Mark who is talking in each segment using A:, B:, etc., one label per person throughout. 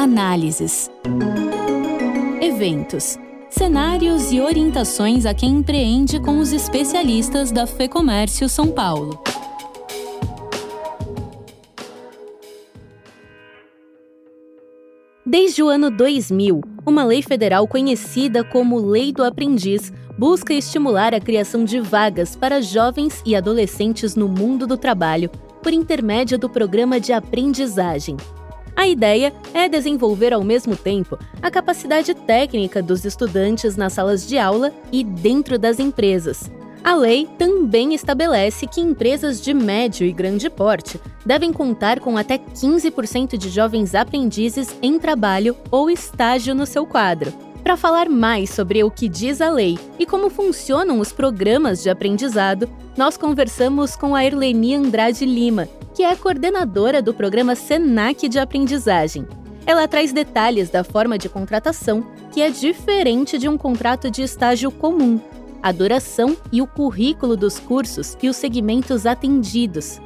A: análises, eventos, cenários e orientações a quem empreende com os especialistas da FEComércio São Paulo. Desde o ano 2000, uma lei federal conhecida como Lei do Aprendiz busca estimular a criação de vagas para jovens e adolescentes no mundo do trabalho por intermédio do programa de aprendizagem. A ideia é desenvolver ao mesmo tempo a capacidade técnica dos estudantes nas salas de aula e dentro das empresas. A lei também estabelece que empresas de médio e grande porte devem contar com até 15% de jovens aprendizes em trabalho ou estágio no seu quadro. Para falar mais sobre o que diz a lei e como funcionam os programas de aprendizado, nós conversamos com a Erleni Andrade Lima, que é coordenadora do programa SENAC de aprendizagem. Ela traz detalhes da forma de contratação, que é diferente de um contrato de estágio comum, a duração e o currículo dos cursos e os segmentos atendidos.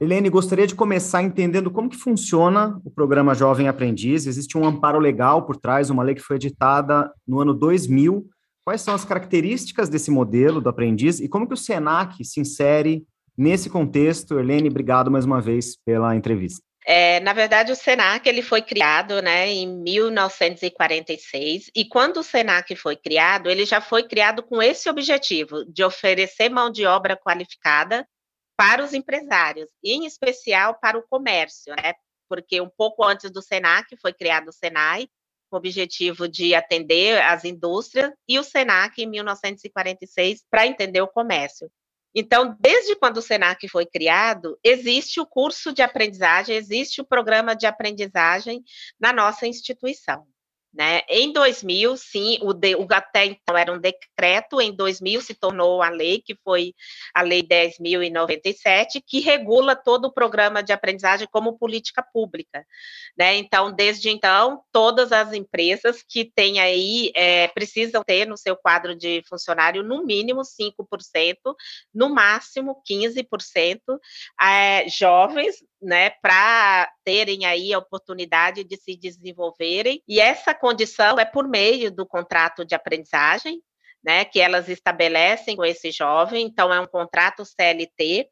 B: Helene, gostaria de começar entendendo como que funciona o programa Jovem Aprendiz. Existe um amparo legal por trás, uma lei que foi editada no ano 2000. Quais são as características desse modelo do aprendiz e como que o SENAC se insere nesse contexto? Helene, obrigado mais uma vez pela entrevista.
C: É, na verdade, o SENAC ele foi criado né, em 1946, e quando o SENAC foi criado, ele já foi criado com esse objetivo, de oferecer mão de obra qualificada para os empresários, em especial para o comércio, né? Porque um pouco antes do SENAC foi criado o SENAI, com o objetivo de atender as indústrias, e o SENAC em 1946 para entender o comércio. Então, desde quando o SENAC foi criado, existe o curso de aprendizagem, existe o programa de aprendizagem na nossa instituição. Né? Em 2000, sim, o, de, o até então era um decreto, em 2000 se tornou a lei, que foi a Lei 10.097, que regula todo o programa de aprendizagem como política pública. Né? Então, desde então, todas as empresas que têm aí, é, precisam ter no seu quadro de funcionário, no mínimo 5%, no máximo 15%, é, jovens, né, para terem aí a oportunidade de se desenvolverem. E essa condição é por meio do contrato de aprendizagem, né, que elas estabelecem com esse jovem. Então é um contrato CLT.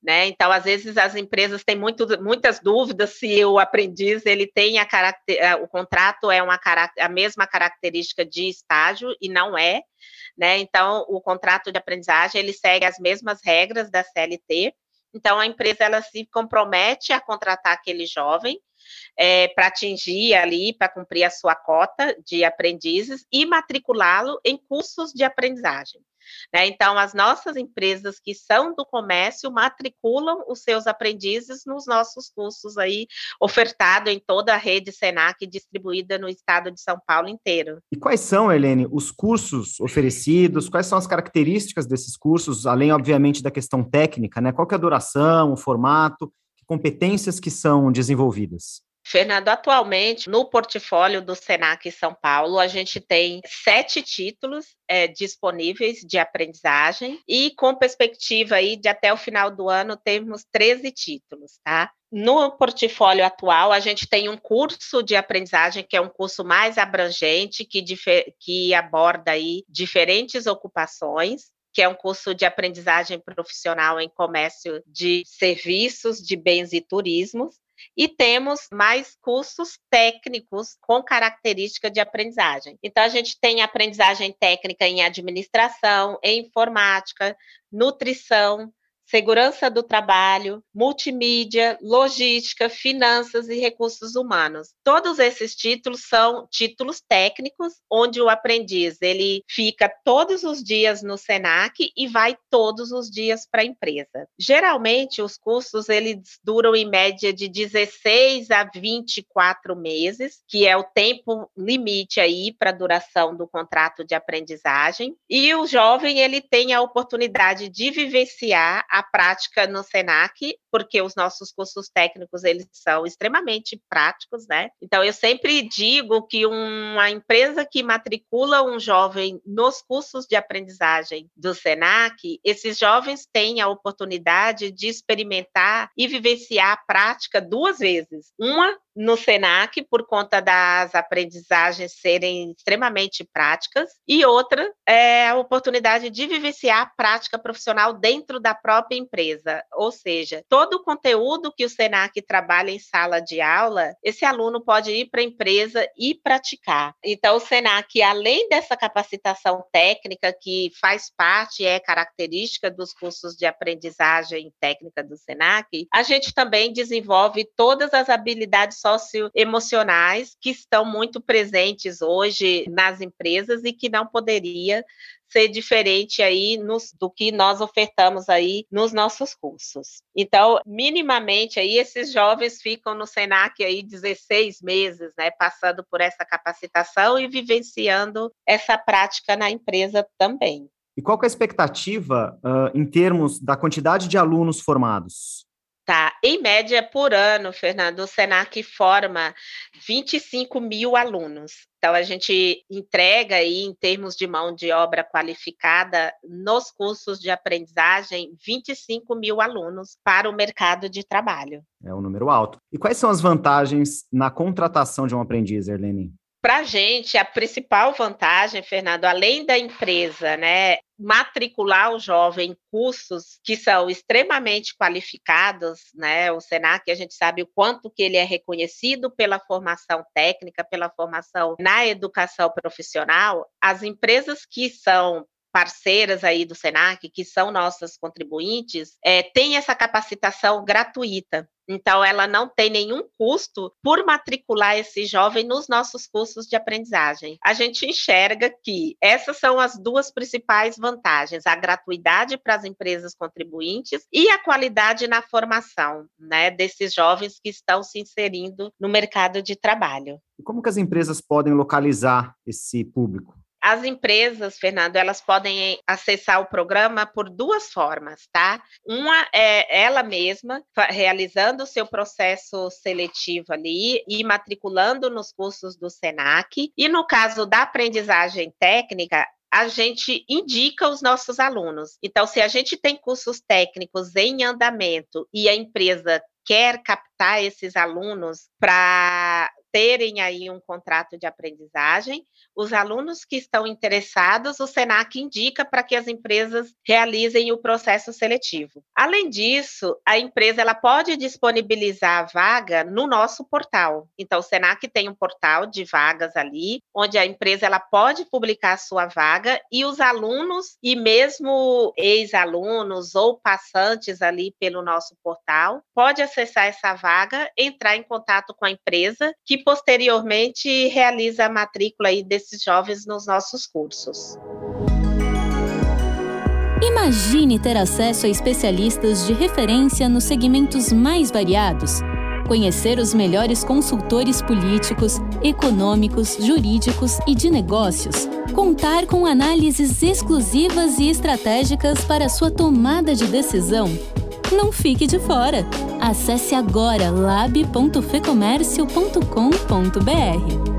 C: Né? Então, às vezes as empresas têm muito, muitas dúvidas se o aprendiz ele tem a caracter, o contrato é uma a mesma característica de estágio e não é, né? Então, o contrato de aprendizagem ele segue as mesmas regras da CLT, então, a empresa ela se compromete a contratar aquele jovem é, para atingir ali, para cumprir a sua cota de aprendizes e matriculá-lo em cursos de aprendizagem. Né? Então, as nossas empresas que são do comércio matriculam os seus aprendizes nos nossos cursos aí, ofertado em toda a rede Senac, distribuída no estado de São Paulo inteiro.
B: E quais são, Helene, os cursos oferecidos? Quais são as características desses cursos, além, obviamente, da questão técnica, né? Qual que é a duração, o formato, competências que são desenvolvidas?
C: Fernando, atualmente no portfólio do Senac São Paulo, a gente tem sete títulos é, disponíveis de aprendizagem e com perspectiva aí de até o final do ano temos 13 títulos, tá? No portfólio atual, a gente tem um curso de aprendizagem que é um curso mais abrangente, que, que aborda aí diferentes ocupações, que é um curso de aprendizagem profissional em comércio de serviços, de bens e turismos. E temos mais cursos técnicos com característica de aprendizagem. Então, a gente tem aprendizagem técnica em administração, em informática, nutrição, segurança do trabalho, multimídia, logística, finanças e recursos humanos. Todos esses títulos são títulos técnicos, onde o aprendiz ele fica todos os dias no Senac e vai todos os dias para a empresa. Geralmente os cursos eles duram em média de 16 a 24 meses, que é o tempo limite aí para a duração do contrato de aprendizagem. E o jovem ele tem a oportunidade de vivenciar a prática no Senac, porque os nossos cursos técnicos eles são extremamente práticos, né? Então eu sempre digo que uma empresa que matricula um jovem nos cursos de aprendizagem do Senac, esses jovens têm a oportunidade de experimentar e vivenciar a prática duas vezes. Uma no SENAC, por conta das aprendizagens serem extremamente práticas, e outra é a oportunidade de vivenciar a prática profissional dentro da própria empresa. Ou seja, todo o conteúdo que o SENAC trabalha em sala de aula, esse aluno pode ir para a empresa e praticar. Então, o SENAC, além dessa capacitação técnica que faz parte, é característica dos cursos de aprendizagem técnica do SENAC, a gente também desenvolve todas as habilidades socioemocionais que estão muito presentes hoje nas empresas e que não poderia ser diferente aí nos, do que nós ofertamos aí nos nossos cursos. Então, minimamente aí esses jovens ficam no Senac aí 16 meses, né, passando por essa capacitação e vivenciando essa prática na empresa também.
B: E qual é a expectativa uh, em termos da quantidade de alunos formados?
C: Tá, em média por ano, Fernando, o Senac forma 25 mil alunos. Então, a gente entrega aí, em termos de mão de obra qualificada, nos cursos de aprendizagem, 25 mil alunos para o mercado de trabalho.
B: É um número alto. E quais são as vantagens na contratação de um aprendiz, Erlene?
C: Para a gente, a principal vantagem, Fernando, além da empresa, né, matricular o jovem em cursos que são extremamente qualificados, né? O Senac, a gente sabe o quanto que ele é reconhecido pela formação técnica, pela formação na educação profissional. As empresas que são parceiras aí do Senac, que são nossas contribuintes, é, têm essa capacitação gratuita. Então, ela não tem nenhum custo por matricular esse jovem nos nossos cursos de aprendizagem. A gente enxerga que essas são as duas principais vantagens: a gratuidade para as empresas contribuintes e a qualidade na formação né, desses jovens que estão se inserindo no mercado de trabalho.
B: E como que as empresas podem localizar esse público?
C: As empresas, Fernando, elas podem acessar o programa por duas formas, tá? Uma é ela mesma realizando o seu processo seletivo ali e matriculando nos cursos do SENAC. E no caso da aprendizagem técnica, a gente indica os nossos alunos. Então, se a gente tem cursos técnicos em andamento e a empresa quer captar esses alunos para terem aí um contrato de aprendizagem. Os alunos que estão interessados, o SENAC indica para que as empresas realizem o processo seletivo. Além disso, a empresa ela pode disponibilizar a vaga no nosso portal. Então, o SENAC tem um portal de vagas ali, onde a empresa ela pode publicar a sua vaga e os alunos e mesmo ex-alunos ou passantes ali pelo nosso portal pode acessar essa vaga, entrar em contato com a empresa que posteriormente realiza a matrícula aí desses jovens nos nossos cursos.
A: Imagine ter acesso a especialistas de referência nos segmentos mais variados. Conhecer os melhores consultores políticos, econômicos, jurídicos e de negócios. Contar com análises exclusivas e estratégicas para sua tomada de decisão não fique de fora. Acesse agora lab.fecomércio.com.br.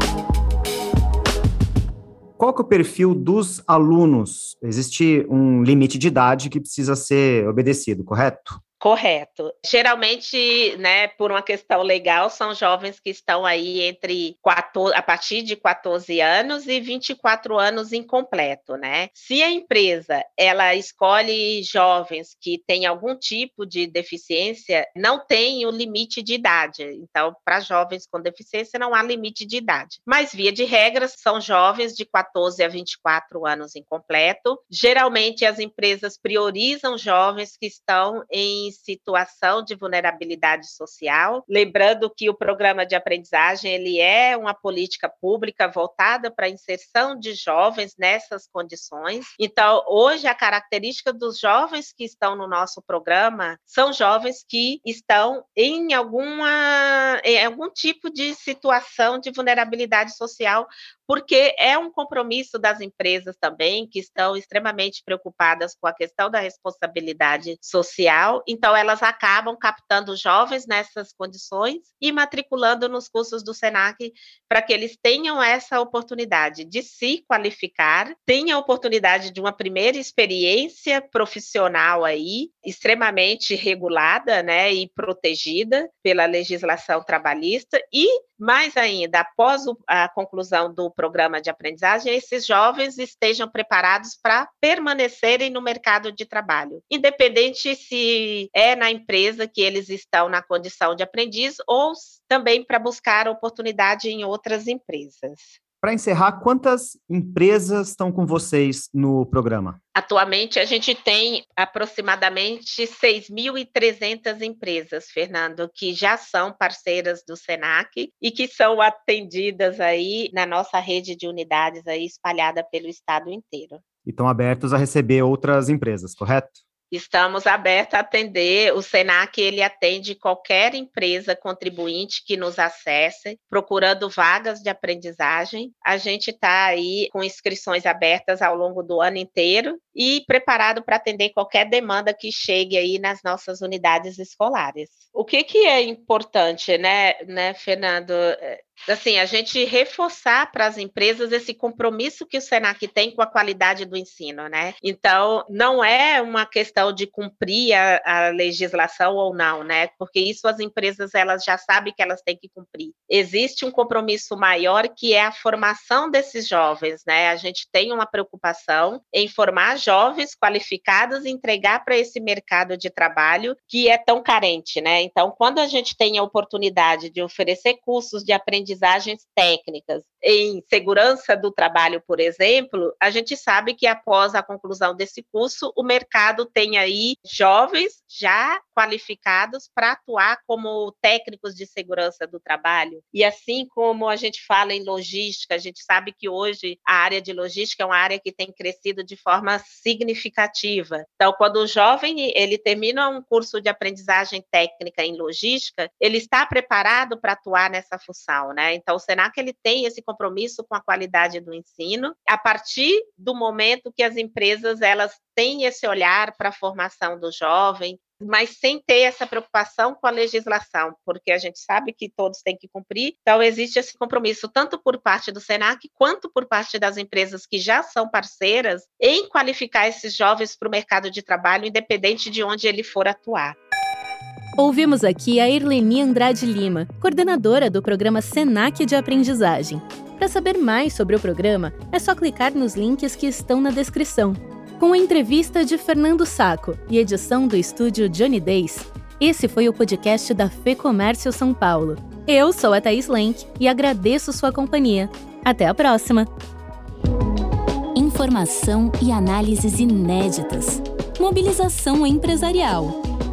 B: Qual que é o perfil dos alunos? Existe um limite de idade que precisa ser obedecido, correto?
C: Correto. Geralmente, né, por uma questão legal, são jovens que estão aí entre 14, a partir de 14 anos e 24 anos incompleto, né? Se a empresa ela escolhe jovens que têm algum tipo de deficiência, não tem o limite de idade. Então, para jovens com deficiência não há limite de idade. Mas via de regra são jovens de 14 a 24 anos incompleto. Geralmente as empresas priorizam jovens que estão em situação de vulnerabilidade social. Lembrando que o programa de aprendizagem ele é uma política pública voltada para a inserção de jovens nessas condições. Então, hoje a característica dos jovens que estão no nosso programa são jovens que estão em alguma em algum tipo de situação de vulnerabilidade social porque é um compromisso das empresas também, que estão extremamente preocupadas com a questão da responsabilidade social, então elas acabam captando jovens nessas condições e matriculando nos cursos do SENAC para que eles tenham essa oportunidade de se qualificar, tenham a oportunidade de uma primeira experiência profissional aí, extremamente regulada, né, e protegida pela legislação trabalhista e mais ainda, após a conclusão do programa de aprendizagem, esses jovens estejam preparados para permanecerem no mercado de trabalho, independente se é na empresa que eles estão na condição de aprendiz ou também para buscar oportunidade em outras empresas.
B: Para encerrar, quantas empresas estão com vocês no programa?
C: Atualmente, a gente tem aproximadamente 6.300 empresas, Fernando, que já são parceiras do SENAC e que são atendidas aí na nossa rede de unidades aí espalhada pelo estado inteiro.
B: E estão abertos a receber outras empresas, correto?
C: Estamos abertos a atender. O Senac ele atende qualquer empresa contribuinte que nos acesse, procurando vagas de aprendizagem. A gente está aí com inscrições abertas ao longo do ano inteiro e preparado para atender qualquer demanda que chegue aí nas nossas unidades escolares. O que, que é importante, né, né, Fernando? Assim, a gente reforçar para as empresas esse compromisso que o Senac tem com a qualidade do ensino, né? Então, não é uma questão de cumprir a, a, legislação ou não, né? Porque isso as empresas elas já sabem que elas têm que cumprir. Existe um compromisso maior que é a formação desses jovens, né? A gente tem uma preocupação em formar jovens qualificados e entregar para esse mercado de trabalho que é tão carente, né? Então, quando a gente tem a oportunidade de oferecer cursos de aprendizagem aprendizagens técnicas em segurança do trabalho, por exemplo, a gente sabe que após a conclusão desse curso, o mercado tem aí jovens já qualificados para atuar como técnicos de segurança do trabalho. E assim como a gente fala em logística, a gente sabe que hoje a área de logística é uma área que tem crescido de forma significativa. Então, quando o jovem ele termina um curso de aprendizagem técnica em logística, ele está preparado para atuar nessa função, né? Então, o Senac ele tem esse compromisso com a qualidade do ensino, a partir do momento que as empresas elas têm esse olhar para a formação do jovem, mas sem ter essa preocupação com a legislação, porque a gente sabe que todos têm que cumprir. Então, existe esse compromisso, tanto por parte do SENAC, quanto por parte das empresas que já são parceiras, em qualificar esses jovens para o mercado de trabalho, independente de onde ele for atuar.
A: Ouvimos aqui a Irleni Andrade Lima, coordenadora do programa SENAC de Aprendizagem. Para saber mais sobre o programa, é só clicar nos links que estão na descrição. Com a entrevista de Fernando Saco e edição do estúdio Johnny Days, esse foi o podcast da Fê Comércio São Paulo. Eu sou a Thaís Lenk e agradeço sua companhia. Até a próxima! Informação e análises inéditas. Mobilização empresarial